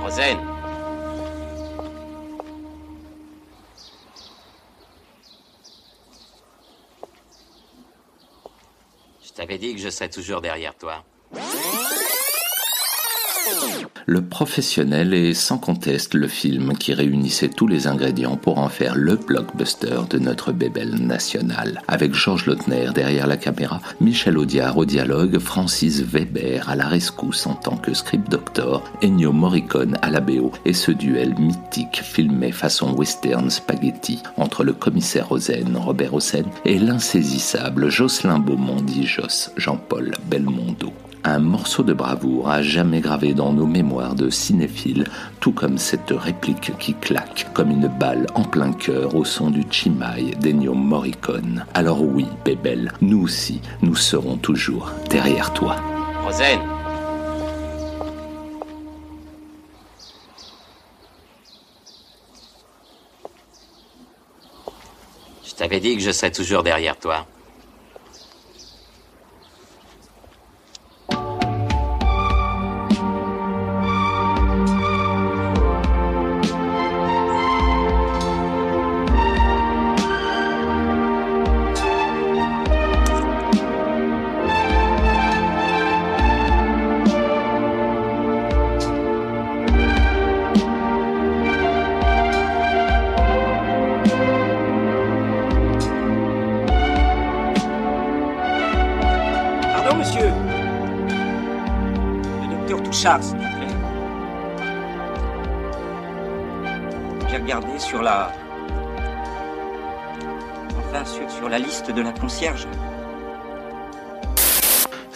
Rosen Je t'avais dit que je serais toujours derrière toi. Le Professionnel est sans conteste le film qui réunissait tous les ingrédients pour en faire le blockbuster de notre bébelle nationale. Avec Georges Lautner derrière la caméra, Michel Audiard au dialogue, Francis Weber à la rescousse en tant que script doctor, Ennio Morricone à la BO et ce duel mythique filmé façon western spaghetti entre le commissaire Rosen, Robert Hossein, et l'insaisissable Jocelyn Beaumont dit Joss, Jean-Paul Belmondo un morceau de bravoure à jamais gravé dans nos mémoires de cinéphiles, tout comme cette réplique qui claque comme une balle en plein cœur au son du Chimay d'Ennio Morricone. Alors oui, Bébel, nous aussi, nous serons toujours derrière toi. Rosen Je t'avais dit que je serais toujours derrière toi. Monsieur Le docteur Touchard, s'il vous plaît. J'ai regardé sur la... Enfin, sur, sur la liste de la concierge.